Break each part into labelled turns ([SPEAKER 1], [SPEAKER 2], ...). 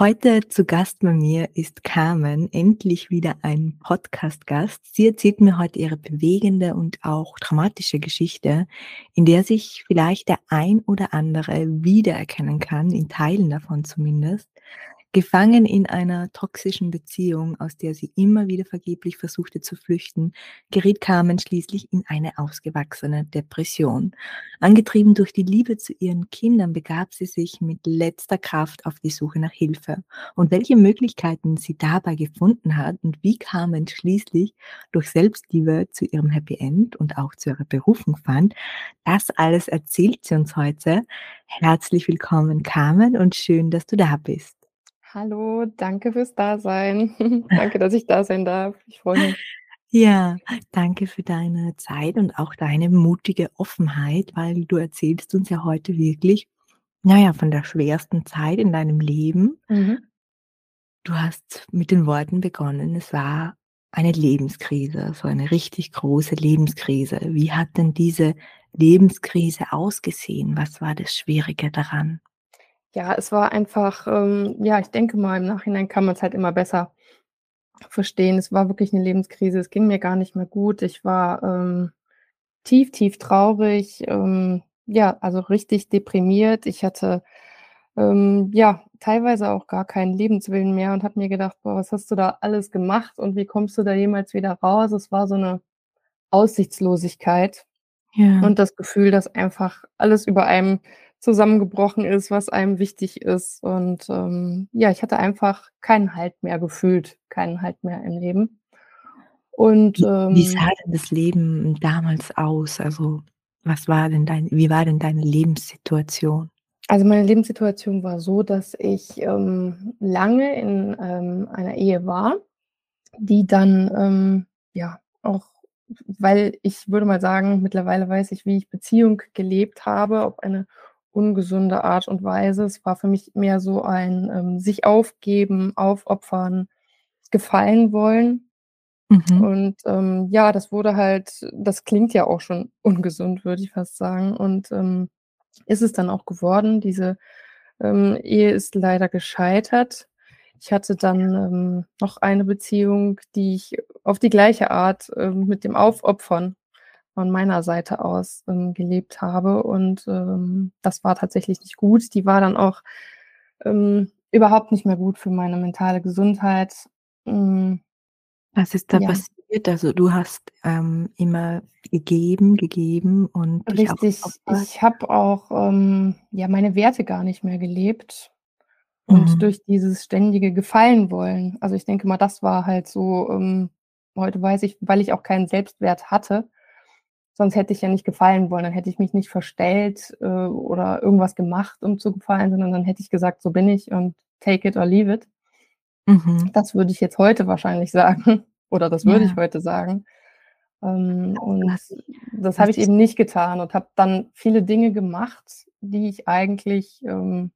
[SPEAKER 1] Heute zu Gast bei mir ist Carmen, endlich wieder ein Podcast-Gast. Sie erzählt mir heute ihre bewegende und auch dramatische Geschichte, in der sich vielleicht der ein oder andere wiedererkennen kann, in Teilen davon zumindest. Gefangen in einer toxischen Beziehung, aus der sie immer wieder vergeblich versuchte zu flüchten, geriet Carmen schließlich in eine ausgewachsene Depression. Angetrieben durch die Liebe zu ihren Kindern begab sie sich mit letzter Kraft auf die Suche nach Hilfe. Und welche Möglichkeiten sie dabei gefunden hat und wie Carmen schließlich durch Selbstliebe zu ihrem Happy End und auch zu ihrer Berufung fand, das alles erzählt sie uns heute. Herzlich willkommen, Carmen, und schön, dass du da bist.
[SPEAKER 2] Hallo, danke fürs Dasein. Danke, dass ich da sein darf. Ich freue mich.
[SPEAKER 1] Ja, danke für deine Zeit und auch deine mutige Offenheit, weil du erzählst uns ja heute wirklich, naja, von der schwersten Zeit in deinem Leben.
[SPEAKER 2] Mhm.
[SPEAKER 1] Du hast mit den Worten begonnen, es war eine Lebenskrise, so eine richtig große Lebenskrise. Wie hat denn diese Lebenskrise ausgesehen? Was war das Schwierige daran?
[SPEAKER 2] Ja, es war einfach, ähm, ja, ich denke mal, im Nachhinein kann man es halt immer besser verstehen. Es war wirklich eine Lebenskrise. Es ging mir gar nicht mehr gut. Ich war ähm, tief, tief traurig, ähm, ja, also richtig deprimiert. Ich hatte ähm, ja teilweise auch gar keinen Lebenswillen mehr und habe mir gedacht, boah, was hast du da alles gemacht und wie kommst du da jemals wieder raus? Es war so eine Aussichtslosigkeit
[SPEAKER 1] Ja.
[SPEAKER 2] und das Gefühl, dass einfach alles über einem zusammengebrochen ist, was einem wichtig ist. Und ähm, ja, ich hatte einfach keinen Halt mehr gefühlt, keinen Halt mehr im Leben. Und
[SPEAKER 1] Wie wie
[SPEAKER 2] ähm,
[SPEAKER 1] sah denn das Leben damals aus? Also, was war denn dein wie war denn deine Lebenssituation?
[SPEAKER 2] also meine Lebenssituation war so, dass ich ähm, lange in ähm, einer Ehe war, die dann ähm, ja auch, weil ich würde mal sagen, mittlerweile weiß ich, wie ich Beziehung gelebt habe, auf eine ungesunde Art und Weise. Es war für mich mehr so ein ähm, sich aufgeben, aufopfern, gefallen wollen.
[SPEAKER 1] Mhm.
[SPEAKER 2] Und ähm, ja, das wurde halt, das klingt ja auch schon ungesund, würde ich fast sagen. Und ähm, ist es dann auch geworden. Diese ähm, Ehe ist leider gescheitert. Ich hatte dann ähm, noch eine Beziehung, die ich auf die gleiche Art ähm, mit dem Aufopfern von meiner Seite aus ähm, gelebt habe. Und ähm, das war tatsächlich nicht gut. Die war dann auch ähm, überhaupt nicht mehr gut für meine mentale Gesundheit. Hm,
[SPEAKER 1] Was ist da
[SPEAKER 2] ja,
[SPEAKER 1] passiert? Also, du hast, ähm, immer gegeben, gegeben und
[SPEAKER 2] richtig. Ich habe auch ähm, ja meine Werte gar nicht mehr gelebt. Und
[SPEAKER 1] Mhm.
[SPEAKER 2] durch dieses ständige Gefallen wollen, also ich denke mal, das war halt so, ähm, heute weiß ich, weil ich auch keinen Selbstwert hatte, sonst hätte ich ja nicht gefallen wollen. Dann hätte ich mich nicht verstellt, äh, oder irgendwas gemacht, um zu gefallen, sondern dann hätte ich gesagt: „So bin ich und take it or leave it.“
[SPEAKER 1] Mhm.
[SPEAKER 2] Das würde ich jetzt heute wahrscheinlich sagen oder das würde ich
[SPEAKER 1] Ja,
[SPEAKER 2] heute sagen. Ähm, und das
[SPEAKER 1] du
[SPEAKER 2] habe ich eben nicht getan und habe dann viele Dinge gemacht, die ich eigentlich, ähm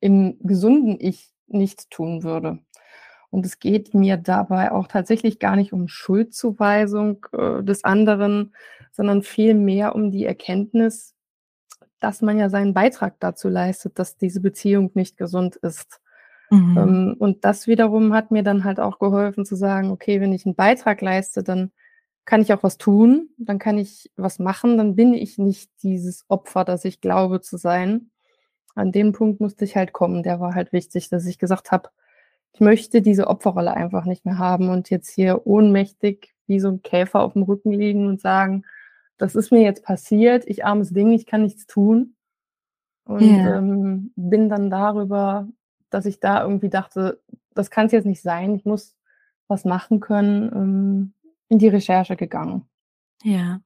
[SPEAKER 2] im gesunden Ich nicht tun würde. Und es geht mir dabei auch tatsächlich gar nicht um Schuldzuweisung, äh, des anderen, sondern vielmehr um die Erkenntnis, dass man ja seinen Beitrag dazu leistet, dass diese Beziehung nicht gesund ist.
[SPEAKER 1] mhm.
[SPEAKER 2] Ähm, und das wiederum hat mir dann halt auch geholfen zu sagen: „Okay, wenn ich 'n Beitrag leiste, dann kann ich auch was tun, dann kann ich was machen, dann bin ich nicht dieses Opfer, das ich glaube zu sein.“ An den Punkt musste ich halt kommen. Der war halt wichtig, dass ich gesagt habe: „Ich möchte diese Opferrolle einfach nicht mehr haben und jetzt hier ohnmächtig wie so 'n Käfer aufm Rücken liegen und sagen: ‚Das ist mir jetzt passiert, ich armes Ding, ich kann nichts tun.‘“ Und,
[SPEAKER 1] Ja,
[SPEAKER 2] ähm, bin dann darüber, dass ich da irgendwie dachte: „Das kann's jetzt nicht sein, ich muss was machen können“, ähm, in die Recherche gegangen.
[SPEAKER 1] ja,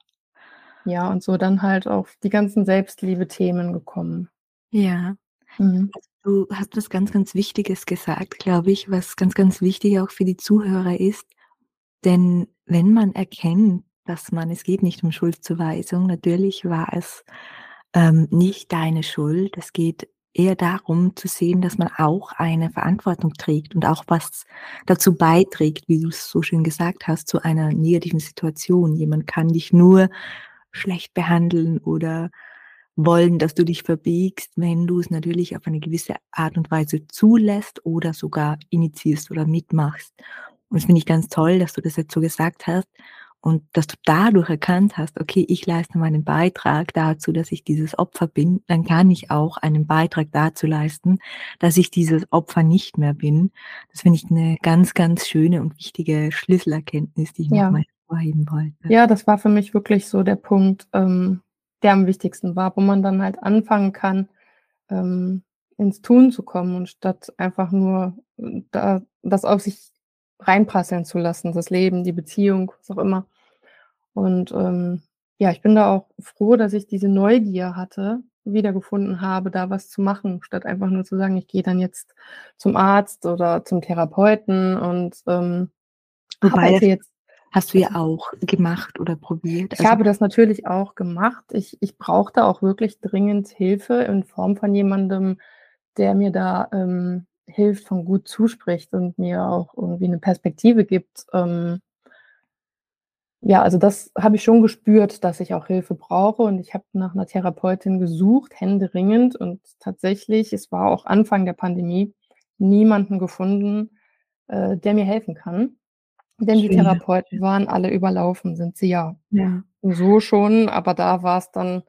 [SPEAKER 2] Ja, und so dann halt auf die ganzen Selbstliebe-Themen gekommen.
[SPEAKER 1] ja.
[SPEAKER 2] Mhm.
[SPEAKER 1] Also, du hast was ganz, ganz Wichtiges gesagt, glaube ich, was ganz, ganz wichtig auch für die Zuhörer ist. Denn wenn man erkennt, dass man es geht nicht um Schuldzuweisung, natürlich war es, ähm, nicht deine Schuld. Es geht eher darum zu sehen, dass man auch eine Verantwortung trägt und auch was dazu beiträgt, wie du's so schön gesagt hast, zu einer negativen Situation. Jemand kann dich nur schlecht behandeln oder wollen, dass du dich verbiegst, wenn du's natürlich auf eine gewisse Art und Weise zulässt oder sogar initiierst oder mitmachst. Und das finde ich ganz toll, dass du das jetzt so gesagt hast und dass du dadurch erkannt hast: „Okay, ich leiste meinen Beitrag dazu, dass ich dieses Opfer bin. Dann kann ich auch einen Beitrag dazu leisten, dass ich dieses Opfer nicht mehr bin.“ Das finde ich 'ne ganz, ganz schöne und wichtige Schlüsselerkenntnis, die ich noch
[SPEAKER 2] Ja.
[SPEAKER 1] mal hervorheben wollte.
[SPEAKER 2] Ja, das war für mich wirklich so der Punkt, ähm, der am wichtigsten war, wo man dann halt anfangen kann, ähm, ins Tun zu kommen und statt einfach nur, äh, da das auf sich reinprasseln zu lassen, das Leben, die Beziehung, was auch immer. Und, ähm, ja, ich bin da auch froh, dass ich diese Neugier hatte wiedergefunden habe, da was zu machen, statt einfach nur zu sagen: „Ich gehe dann jetzt zum Arzt oder zum Therapeuten und, ähm,
[SPEAKER 1] Wobei,
[SPEAKER 2] arbeite jetzt“
[SPEAKER 1] hast du ja auch gemacht oder probiert,
[SPEAKER 2] Ich
[SPEAKER 1] also
[SPEAKER 2] habe das natürlich auch gemacht. Ich ich brauchte auch wirklich dringend Hilfe in Form von jemandem, der mir da, ähm, hilft, von gut zuspricht und mir auch irgendwie 'ne Perspektive gibt, ähm Ja, also das habe ich schon gespürt, dass ich auch Hilfe brauche und ich habe nach 'ner Therapeutin gesucht, händeringend und tatsächlich, es war auch Anfang der Pandemie, niemanden gefunden, äh, der mir helfen kann. Denn die Therapeuten waren alle überlaufen, sind sie ja
[SPEAKER 1] Ja.
[SPEAKER 2] so schon, aber da war's dann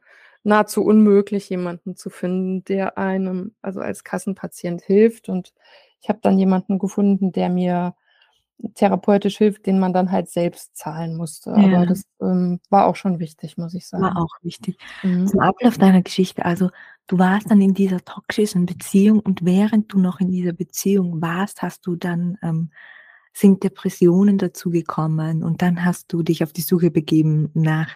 [SPEAKER 2] nahezu unmöglich, jemanden zu finden, der einem, also als Kassenpatient hilft. Und ich habe dann jemanden gefunden, der mir therapeutisch hilft, den man dann halt selbst zahlen musste. Aber
[SPEAKER 1] Ja.
[SPEAKER 2] das, ähm, war auch schon wichtig, muss ich
[SPEAKER 1] War
[SPEAKER 2] sagen.
[SPEAKER 1] auch wichtig.
[SPEAKER 2] Mhm.
[SPEAKER 1] Zum Ablauf deiner Geschichte, also, du warst dann in dieser toxischen Beziehung und während du noch in dieser Beziehung warst, hast du dann, ähm sind Depressionen dazugekommen und dann hast du dich auf die Suche begeben nach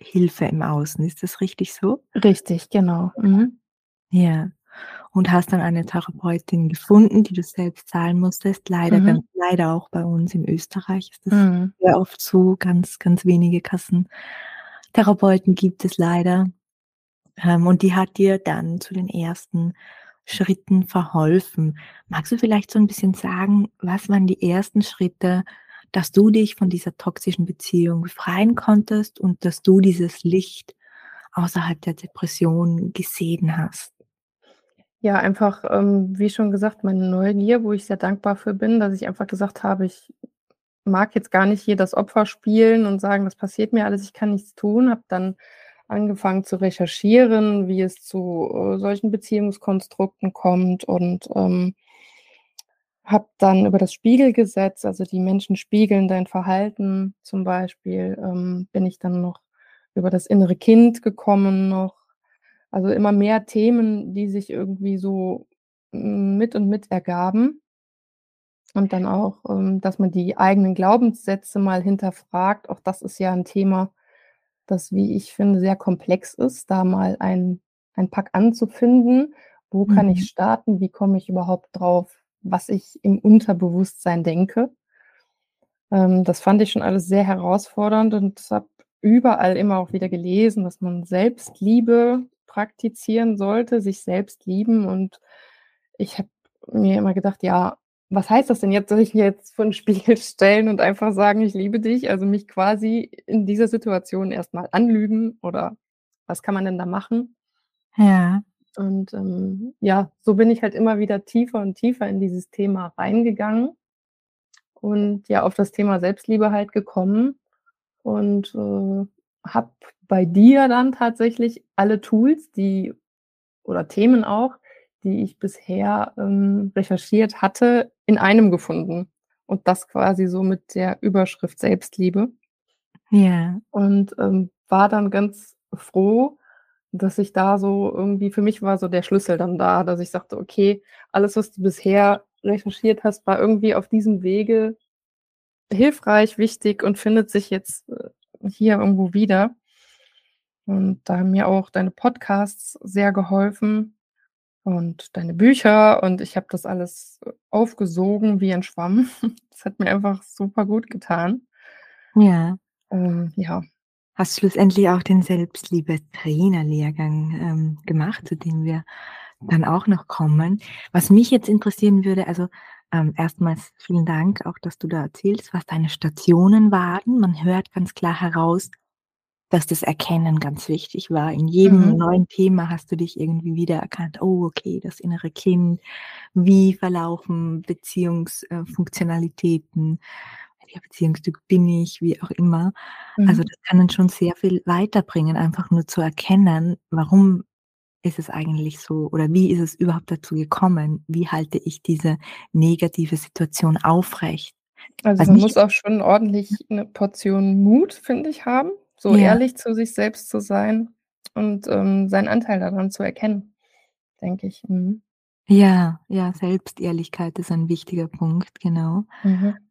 [SPEAKER 1] Hilfe im Außen. Ist das richtig so?
[SPEAKER 2] Richtig, genau. Mhm.
[SPEAKER 1] Ja. Und hast dann eine Therapeutin gefunden, die du selbst zahlen musstest. Leider ganz
[SPEAKER 2] Mhm.
[SPEAKER 1] leider auch bei uns in Österreich ist das
[SPEAKER 2] Mhm.
[SPEAKER 1] sehr oft so, ganz, ganz wenige Kassentherapeuten gibt es leider. Ähm, und die hat dir dann zu den ersten Schritten verholfen. Magst du vielleicht so 'n bisschen sagen, was waren die ersten Schritte, dass du dich von dieser toxischen Beziehung befreien konntest und dass du dieses Licht außerhalb der Depression gesehen hast?
[SPEAKER 2] Ja, einfach, ähm, wie schon gesagt, meine Neugier, wo ich sehr dankbar für bin, dass ich einfach gesagt habe: „Ich mag jetzt gar nicht hier das Opfer spielen und sagen, das passiert mir alles, ich kann nichts tun.“ Habe dann angefangen zu recherchieren, wie es zu, äh, solchen Beziehungskonstrukten kommt und, ähm habe dann über das Spiegelgesetz, also die Menschen spiegeln dein Verhalten zum Beispiel, ähm, bin ich dann noch über das innere Kind gekommen noch. Also immer mehr Themen, die sich irgendwie so mit und mit ergaben. Und dann auch, ähm, dass man die eigenen Glaubenssätze mal hinterfragt. Auch das ist ja 'n Thema, das, wie ich finde, sehr komplex ist, da mal ein ein Pack an zu finden. Wo kann ich
[SPEAKER 1] Mhm.
[SPEAKER 2] starten? Wie komme ich überhaupt drauf, was ich im Unterbewusstsein denke? Ähm, das fand ich schon alles sehr herausfordernd und habe überall immer auch wieder gelesen, dass man Selbstliebe praktizieren sollte, sich selbst lieben. Und ich habe mir immer gedacht: „Ja, was heißt das denn jetzt? Soll ich jetzt vor 'n Spiegel stellen und einfach sagen: ‚Ich liebe dich?‘“ Also mich quasi in dieser Situation erst mal anlügen oder was kann man denn da machen?
[SPEAKER 1] Ja.
[SPEAKER 2] Und, ähm, ja, so bin ich halt immer wieder tiefer und tiefer in dieses Thema reingegangen und ja, auf das Thema Selbstliebe halt gekommen und, äh, habe bei dir dann tatsächlich alle Tools, die oder Themen auch, die ich bisher, ähm, recherchiert hatte, in einem gefunden und das quasi so mit der Überschrift Selbstliebe.
[SPEAKER 1] Ja.
[SPEAKER 2] Und, ähm, war dann ganz froh, dass ich da so irgendwie für mich war so der Schlüssel dann da, dass ich sagte: „Okay, alles, was du bisher recherchiert hast, war irgendwie auf diesem Wege hilfreich, wichtig und findet sich jetzt, äh, hier irgendwo wieder.“ Und da haben mir auch deine Podcasts sehr geholfen. Und deine Bücher und ich habe das alles aufgesogen wie ein Schwamm. Das hat mir einfach super gut getan.
[SPEAKER 1] Ja.
[SPEAKER 2] Ähm, ja.
[SPEAKER 1] Hast schlussendlich auch den Selbstliebe-Trainer-Lehrgang, ähm, gemacht, zu dem wir dann auch noch kommen. Was mich jetzt interessieren würde, also, ähm, erstmals vielen Dank auch, dass du da erzählst, was deine Stationen waren. Man hört ganz klar heraus, dass das Erkennen ganz wichtig war. In jedem
[SPEAKER 2] Mhm.
[SPEAKER 1] neuen Thema hast du dich irgendwie wiedererkannt: „Oh, okay, das innere Kind. Wie verlaufen Beziehungs äh? Welcher Beziehungstyp bin ich?“ Wie auch immer. Also,
[SPEAKER 2] Mhm.
[SPEAKER 1] das kann einen schon sehr viel weiterbringen, einfach nur zu erkennen, warum ist es eigentlich so oder wie ist es überhaupt dazu gekommen? Wie halte ich diese negative Situation aufrecht?
[SPEAKER 2] Also,
[SPEAKER 1] Was
[SPEAKER 2] man muss auch schon ordentlich 'ne Portion Mut, finde ich, haben, so
[SPEAKER 1] Ja.
[SPEAKER 2] ehrlich zu sich selbst zu sein und, ähm, seinen Anteil daran zu erkennen, denke ich. Mhm.
[SPEAKER 1] Ja, ja, Selbstehrlichkeit ist ein wichtiger Punkt, genau.
[SPEAKER 2] Mhm.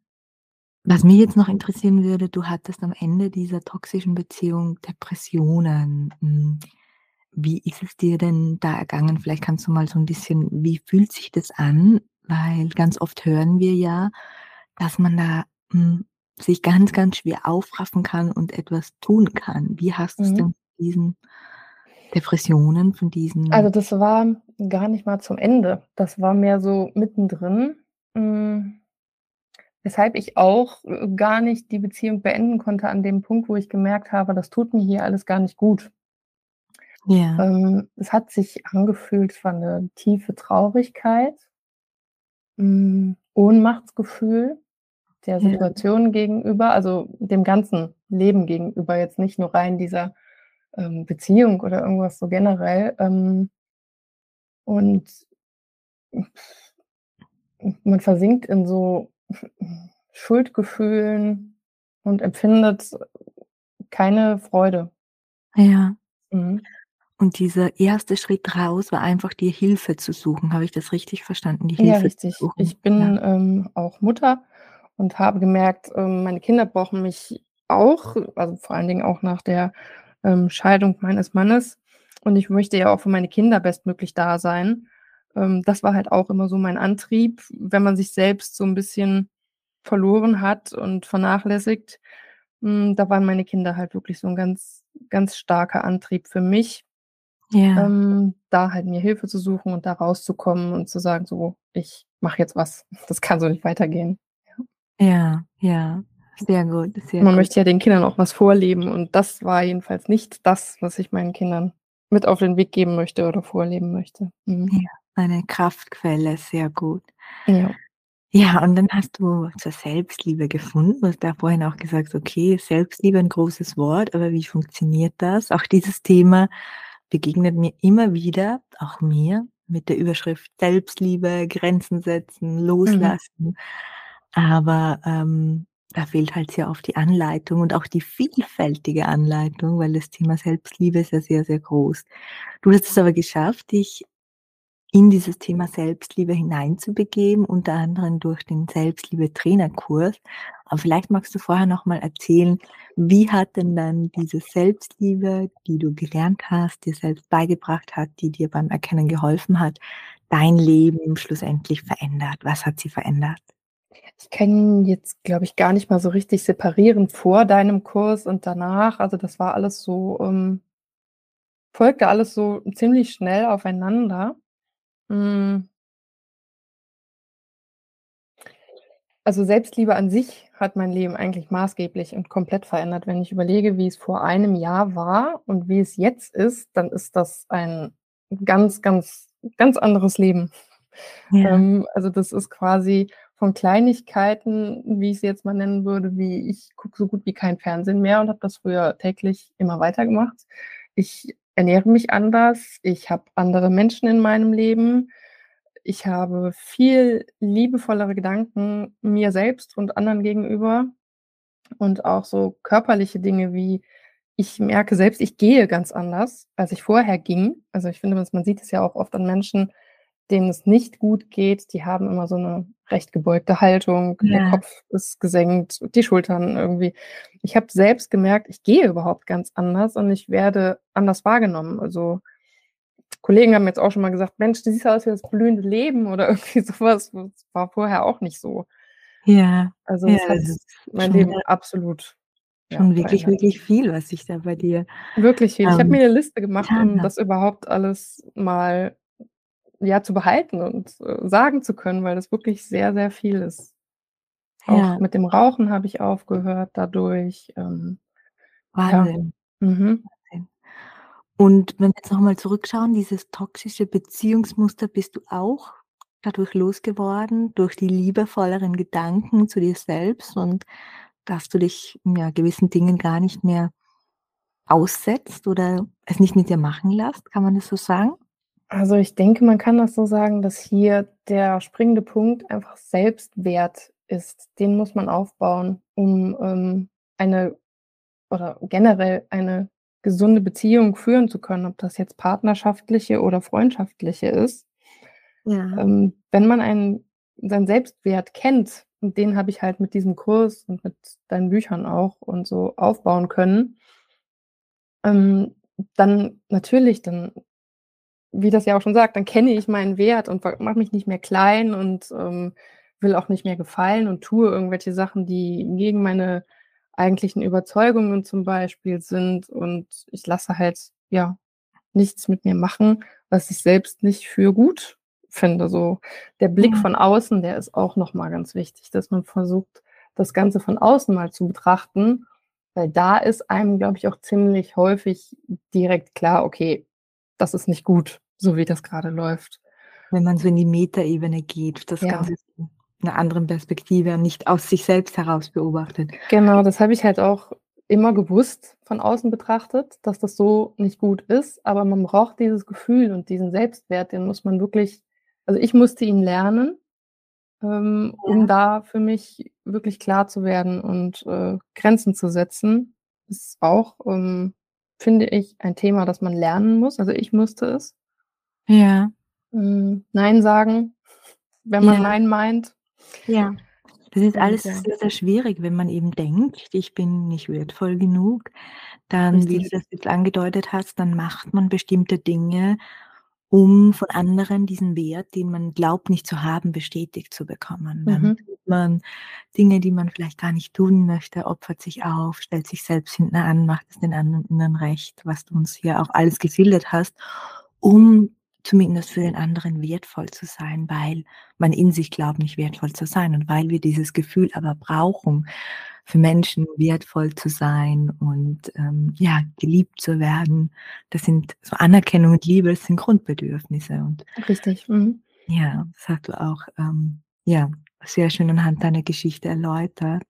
[SPEAKER 1] Was mich jetzt noch interessieren würde, du hattest am Ende dieser toxischen Beziehung Depressionen. Hm, wie ist es dir denn da ergangen? Vielleicht kannst du mal so 'n bisschen wie fühlt sich das an? Weil ganz oft hören wir ja, dass man da, hm, sich ganz, ganz schwer aufraffen kann und etwas tun kann. Wie hast du's denn
[SPEAKER 2] Mhm.
[SPEAKER 1] mit diesen Depressionen von
[SPEAKER 2] Also,
[SPEAKER 1] diesen
[SPEAKER 2] das war gar nicht mal zum Ende. Das war mehr so mittendrin, hm, weshalb ich auch, äh, gar nicht die Beziehung beenden konnte an dem Punkt, wo ich gemerkt habe, das tut mir hier alles gar nicht gut.
[SPEAKER 1] Ja.
[SPEAKER 2] Ähm, es hat sich angefühlt, es war 'ne tiefe Traurigkeit. Hm, Ohnmachtsgefühl der
[SPEAKER 1] Ja.
[SPEAKER 2] Situation gegenüber, also, dem ganzen Leben gegenüber, jetzt nicht nur rein dieser, ähm, Beziehung oder irgendwas so generell, ähm und man versinkt in so Schuldgefühlen und empfindet keine Freude.
[SPEAKER 1] Ja.
[SPEAKER 2] Mhm.
[SPEAKER 1] Und dieser 1. Schritt raus war einfach, dir Hilfe zu suchen. Habe ich das richtig verstanden, die
[SPEAKER 2] Ja,
[SPEAKER 1] Hilfe zu
[SPEAKER 2] richtig.
[SPEAKER 1] suchen?
[SPEAKER 2] Ich
[SPEAKER 1] Ja.
[SPEAKER 2] bin, ähm, auch Mutter und habe gemerkt, ähm, meine Kinder brauchen mich auch, also, vor allen Dingen auch nach der, ähm, Scheidung meines Mannes. Und ich möchte ja auch für meine Kinder bestmöglich da sein. Ähm, das war halt auch immer so mein Antrieb, wenn man sich selbst so 'n bisschen verloren hat und vernachlässigt. Hm, da waren meine Kinder halt wirklich so 'n ganz, ganz starker Antrieb für mich,
[SPEAKER 1] Ja.
[SPEAKER 2] ähm, da halt mir Hilfe zu suchen und da rauszukommen und zu sagen: „So, ich mache jetzt was. Das kann so nicht weitergehen.“ Ja.
[SPEAKER 1] Ja, sehr gut, sehr
[SPEAKER 2] Man
[SPEAKER 1] gut.
[SPEAKER 2] möchte ja den Kindern auch was vorleben und das war jedenfalls nicht das, was ich meinen Kindern mit auf den Weg geben möchte oder vorleben möchte. Mhm.
[SPEAKER 1] Ja, eine Kraftquelle, sehr gut.
[SPEAKER 2] Ja.
[SPEAKER 1] Ja, und dann hast du zur Selbstliebe gefunden. Du hast ja vorhin auch gesagt: „Okay, Selbstliebe, 'n großes Wort, aber wie funktioniert das?“ Auch dieses Thema begegnet mir immer wieder, auch mir, mit der Überschrift Selbstliebe, Grenzen setzen,
[SPEAKER 2] Mhm.
[SPEAKER 1] Aber, ähm, da fehlt halt sehr oft die Anleitung und auch die vielfältige Anleitung, weil das Thema Selbstliebe ist ja sehr, sehr groß. Du hast es aber geschafft, dich in dieses Thema Selbstliebe hineinzubegeben, unter anderem durch den Selbstliebe-Trainerkurs. Aber vielleicht magst du vorher noch mal erzählen, wie hat denn dann diese Selbstliebe, die du gelernt hast, dir selbst beigebracht hat, die dir beim Erkennen geholfen hat, dein Leben schlussendlich verändert? Was hat sie verändert?
[SPEAKER 2] Ich kann jetzt, glaube ich, gar nicht mal so richtig separieren vor deinem Kurs und danach. Also, das war alles so, ähm folgte alles so ziemlich schnell aufeinander. Hm Also, Selbstliebe an sich hat mein Leben eigentlich maßgeblich und komplett verändert. Wenn ich überlege, wie es vor einem Jahr war und wie es jetzt ist, dann ist das ein ganz, ganz, ganz anderes Leben.
[SPEAKER 1] Ja.
[SPEAKER 2] Ähm, also, das ist quasi von Kleinigkeiten, wie ich sie jetzt mal nennen würde, wie ich gucke so gut wie kein Fernsehen mehr und habe das früher täglich immer weitergemacht. Ich ernähre mich anders, ich habe andere Menschen in meinem Leben. Ich habe viel liebevollere Gedanken mir selbst und anderen gegenüber und auch so körperliche Dinge wie ich merke selbst, ich gehe ganz anders, als ich vorher ging. Also, ich finde, man sieht es ja auch oft an Menschen, denen es nicht gut geht, die haben immer so 'ne recht gebeugte Haltung, der
[SPEAKER 1] Ja.
[SPEAKER 2] Kopf ist gesenkt, die Schultern irgendwie. Ich habe selbst gemerkt, ich gehe überhaupt ganz anders und ich werde anders wahrgenommen. Also Kollegen haben jetzt auch schon mal gesagt: „Mensch, du siehst aus wie das blühende Leben“ oder irgendwie so was. Das war vorher auch nicht so.
[SPEAKER 1] Ja,
[SPEAKER 2] Also,
[SPEAKER 1] ja,
[SPEAKER 2] das hat mein Leben absolut, ja,
[SPEAKER 1] schon wirklich,
[SPEAKER 2] verändert.
[SPEAKER 1] wirklich viel, was sich da bei dir,
[SPEAKER 2] Wirklich viel. Ich habe
[SPEAKER 1] ähm,
[SPEAKER 2] mir 'ne Liste gemacht, um das überhaupt alles mal, ja, zu behalten und, äh, sagen zu können, weil das wirklich sehr, sehr viel ist. Auch
[SPEAKER 1] Ja.
[SPEAKER 2] mit dem Rauchen habe ich aufgehört dadurch, ähm, ja.
[SPEAKER 1] Wahnsinn.
[SPEAKER 2] Mhm.
[SPEAKER 1] Wahnsinn. Und wenn wir jetzt noch mal zurückschauen, dieses toxische Beziehungsmuster bist du auch dadurch losgeworden, durch die liebevolleren Gedanken zu dir selbst und dass du dich, ja, gewissen Dingen gar nicht mehr aussetzt oder es nicht mit dir machen lässt? Kann man das so sagen?
[SPEAKER 2] Also, ich denke, man kann das so sagen, dass hier der springende Punkt einfach Selbstwert ist. Den muss man aufbauen, um, ähm, eine oder generell eine gesunde Beziehung führen zu können, ob das jetzt partnerschaftliche oder freundschaftliche ist.
[SPEAKER 1] Ja.
[SPEAKER 2] Ähm, wenn man einen seinen Selbstwert kennt, und den habe ich halt mit diesem Kurs und mit deinen Büchern auch und so aufbauen können ähm, dann natürlich, dann wie das ja auch schon sagt, dann kenne ich meinen Wert und mache mich nicht mehr klein und, ähm, will auch nicht mehr gefallen und tue irgendwelche Sachen, die gegen meine eigentlichen Überzeugungen zum Beispiel sind. Und ich lasse halt, ja, nichts mit mir machen, was ich selbst nicht für gut finde, so. Der Blick
[SPEAKER 1] Ja.
[SPEAKER 2] von außen, der ist auch noch mal ganz wichtig, dass man versucht, das Ganze von außen mal zu betrachten, weil da ist einem, glaube ich, auch ziemlich häufig direkt klar: „Okay, das ist nicht gut, so wie das grade läuft.“
[SPEAKER 1] Wenn man so in die Metaebene geht, das
[SPEAKER 2] Ja.
[SPEAKER 1] Ganze von 'ner anderen Perspektive und nicht aus sich selbst heraus beobachtet.
[SPEAKER 2] Genau, das habe ich halt auch immer gewusst von außen betrachtet, dass das so nicht gut ist, aber man braucht dieses Gefühl und diesen Selbstwert, den muss man wirklich also, ich musste ihn lernen, ähm, um
[SPEAKER 1] Ja.
[SPEAKER 2] da für mich wirklich klar zu werden und, äh, Grenzen zu setzen. Ist auch, ähm, finde ich, ein Thema, das man lernen muss. Also, ich musste es.
[SPEAKER 1] Ja.
[SPEAKER 2] Hm, nein sagen, wenn man
[SPEAKER 1] Ja.
[SPEAKER 2] nein meint.
[SPEAKER 1] Ja. Das ist alles
[SPEAKER 2] ja.
[SPEAKER 1] sehr, sehr schwierig, wenn man eben denkt: „Ich bin nicht wertvoll genug.“ Dann, wie du das jetzt angedeutet hast, dann macht man bestimmte Dinge, um von anderen diesen Wert, den man glaubt, nicht zu haben, bestätigt zu bekommen. Dann
[SPEAKER 2] Mhm.
[SPEAKER 1] tut man Dinge, die man vielleicht gar nicht tun möchte, opfert sich auf, stellt sich selbst hinten an, macht es den anderen recht, was du uns hier auch alles geschildert hast, um zumindest für den anderen wertvoll zu sein, weil man in sich glaubt, nicht wertvoll zu sein und weil wir dieses Gefühl aber brauchen, für Menschen wertvoll zu sein und, ähm, ja, geliebt zu werden. Das sind so Anerkennung und Liebe, das sind Grundbedürfnisse und
[SPEAKER 2] Richtig, mhm.
[SPEAKER 1] ja, das hast du auch, ähm, ja, sehr schön anhand deiner Geschichte erläutert.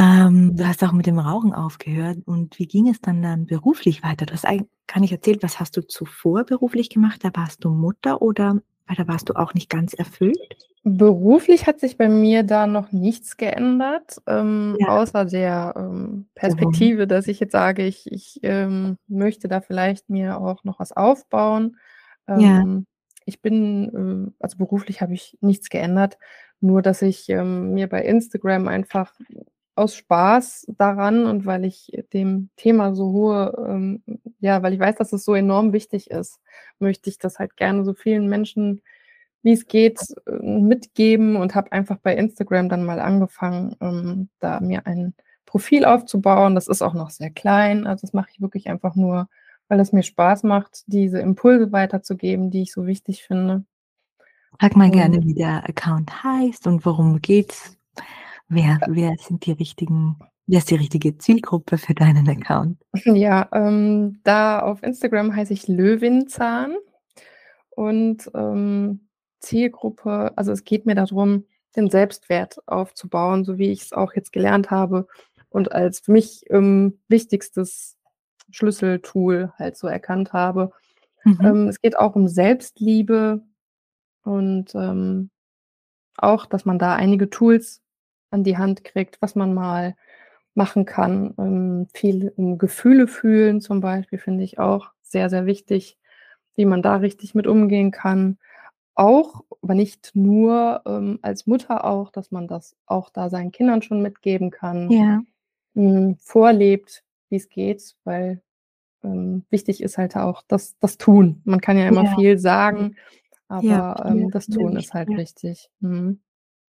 [SPEAKER 1] Ähm, du hast auch mit dem Rauchen aufgehört und wie ging es dann dann beruflich weiter? Du hast eigen gar nicht erzählt, was hast du zuvor beruflich gemacht? Da warst du Mutter oder weil da warst du auch nicht ganz erfüllt?
[SPEAKER 2] Beruflich hat sich bei mir da noch nichts geändert, ähm,
[SPEAKER 1] Ja.
[SPEAKER 2] außer der, ähm. Perspektive, dass ich jetzt sage, ich ich, ähm, möchte da vielleicht mir auch noch was aufbauen.
[SPEAKER 1] Ja.
[SPEAKER 2] Ähm, ich bin, ähm also, beruflich habe ich nichts geändert, nur dass ich, ähm, mir bei Instagram einfach aus Spaß daran und weil ich dem Thema so hohe, ähm ja, weil ich weiß, dass es so enorm wichtig ist, möchte ich das halt gerne so vielen Menschen, wie's geht, äh, mitgeben und habe einfach bei Instagram dann mal angefangen, ähm, da mir ein Profil aufzubauen. Das ist auch noch sehr klein. Also, das mache ich wirklich einfach nur, weil es mir Spaß macht, diese Impulse weiterzugeben, die ich so wichtig finde.
[SPEAKER 1] Sag mal gerne, wie der Account heißt und worum geht's? Wer wer sind die richtigen wer ist die richtige Zielgruppe für deinen Account?
[SPEAKER 2] Ja, ähm, da auf Instagram heiße ich Löwinzahn und, ähm, Zielgruppe also, es geht mir da drum, den Selbstwert aufzubauen, so wie ich's auch jetzt gelernt habe und als für mich, ähm, wichtigstes Schlüsseltool halt so erkannt habe.
[SPEAKER 1] Mhm.
[SPEAKER 2] Ähm, es geht auch um Selbstliebe und, ähm, auch, dass man da einige Tools an die Hand kriegt, was man mal machen kann. Ähm, viel um Gefühle fühlen zum Beispiel, finde ich auch sehr, sehr wichtig, wie man da richtig mit umgehen kann. Auch, aber nicht nur, ähm, als Mutter auch, dass man das auch da seinen Kindern schon mitgeben kann,
[SPEAKER 1] Ja.
[SPEAKER 2] hm, vorlebt, wie's geht, weil ähm, wichtig ist halt auch das das Tun. Man kann ja immer
[SPEAKER 1] Ja.
[SPEAKER 2] viel sagen,
[SPEAKER 1] Ja,
[SPEAKER 2] aber,
[SPEAKER 1] viele
[SPEAKER 2] ähm, das Tun ist halt wichtig. Mhm.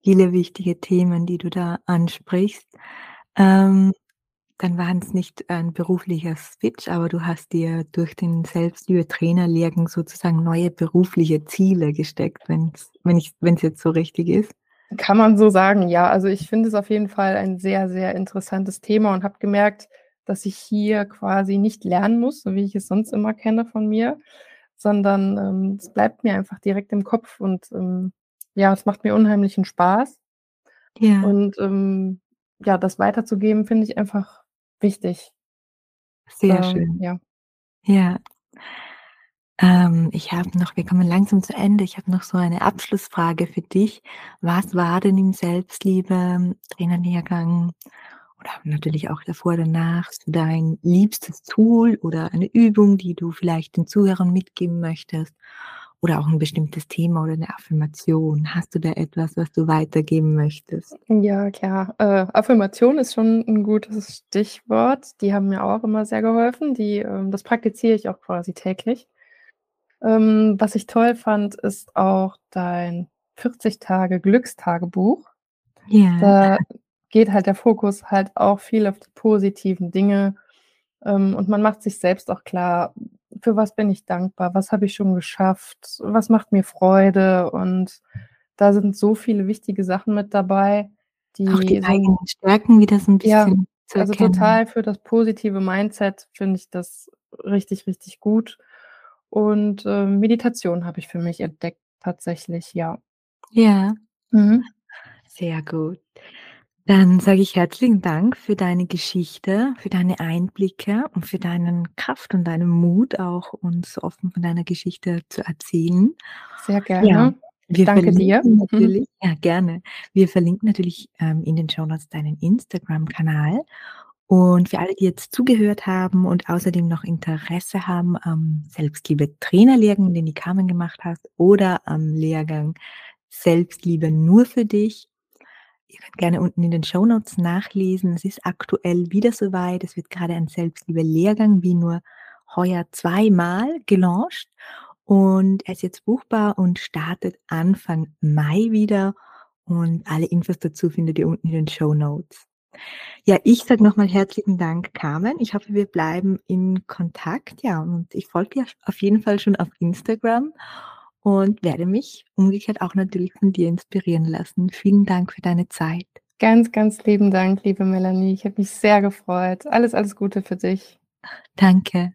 [SPEAKER 1] Viele wichtige Themen, die du da ansprichst. Ähm, dann waren's nicht ein beruflicher Switch, aber du hast dir durch den Selbstliebe-Trainer-Lehrgang sozusagen neue berufliche Ziele gesteckt, wenn's wenn wenn's jetzt so richtig ist?
[SPEAKER 2] Kann man so sagen, ja. Also, ich finde es auf jeden Fall ein sehr, sehr interessantes Thema und habe gemerkt, dass ich hier quasi nicht lernen muss, so wie ich es sonst immer kenne von mir, sondern, ähm, es bleibt mir einfach direkt im Kopf und, ähm, ja, es macht mir unheimlichen Spaß.
[SPEAKER 1] Ja.
[SPEAKER 2] Und, ähm, ja, das weiterzugeben, finde ich einfach wichtig.
[SPEAKER 1] Sehr
[SPEAKER 2] Da
[SPEAKER 1] schön.
[SPEAKER 2] ja.
[SPEAKER 1] Ja. Ähm, ich habe noch wir kommen langsam zu Ende. Ich habe noch so eine Abschlussfrage für dich. Was war denn im Selbstliebe-Trainer-Lehrgang oder natürlich auch davor, danach dein liebstes Tool oder eine Übung, die du vielleicht den Zuhörern mitgeben möchtest oder auch 'n bestimmtes Thema oder 'ne Affirmation? Hast du da etwas, was du weitergeben möchtest?
[SPEAKER 2] Ja, klar. Äh, Affirmation ist schon 'n gutes Stichwort. Die haben mir auch immer sehr geholfen. Die ähm, das praktiziere ich auch quasi täglich. Ähm, was ich toll fand, ist auch dein 40-Tage-Glückstagebuch.
[SPEAKER 1] Ja.
[SPEAKER 2] Da geht halt der Fokus halt auch viel auf die positiven Dinge, ähm, und man macht sich selbst auch klar: „Für was bin ich dankbar? Was habe ich schon geschafft? Was macht mir Freude?“ Und da sind so viele wichtige Sachen mit dabei,
[SPEAKER 1] Auch die
[SPEAKER 2] die so
[SPEAKER 1] eigenen Stärken wieder so 'n
[SPEAKER 2] Ja,
[SPEAKER 1] bisschen zu
[SPEAKER 2] also, total für das positive Mindset finde ich das richtig, richtig gut. Und, ähm, Meditation habe ich für mich entdeckt tatsächlich, ja.
[SPEAKER 1] Ja.
[SPEAKER 2] Mhm.
[SPEAKER 1] Sehr gut. Dann sage ich herzlichen Dank für deine Geschichte, für deine Einblicke und für deinen Kraft und deinen Mut auch, uns so offen von deiner Geschichte zu erzählen.
[SPEAKER 2] Sehr
[SPEAKER 1] Ja,
[SPEAKER 2] gerne. Ich
[SPEAKER 1] wir
[SPEAKER 2] danke dir.
[SPEAKER 1] verlinken natürlich ja, gerne. Wir verlinken natürlich, ähm, in den Shownotes deinen Instagram-Kanal. Und für alle, die jetzt zugehört haben und außerdem noch Interesse haben am Selbstliebe-Trainer-Lehrgang, den die Carmen gemacht hat, oder am Lehrgang „Selbstliebe nur für dich“, ihr könnt gerne unten in den Shownotes nachlesen. Es ist aktuell wieder so weit. Es wird grade ein Selbstliebe-Lehrgang wie nur heuer zweimal gelauncht und er ist jetzt buchbar und startet Anfang Mai wieder und alle Infos dazu findet ihr unten in den Shownotes. Ja, ich sage noch mal herzlichen Dank, Carmen. Ich hoffe, wir bleiben in Kontakt, ja, und ich folge dir auf jeden Fall schon auf Instagram und werde mich umgekehrt auch natürlich von dir inspirieren lassen. Vielen Dank für deine Zeit.
[SPEAKER 2] Ganz, ganz lieben Dank, liebe Melanie. Ich habe mich sehr gefreut. Alles, alles Gute für dich.
[SPEAKER 1] Danke.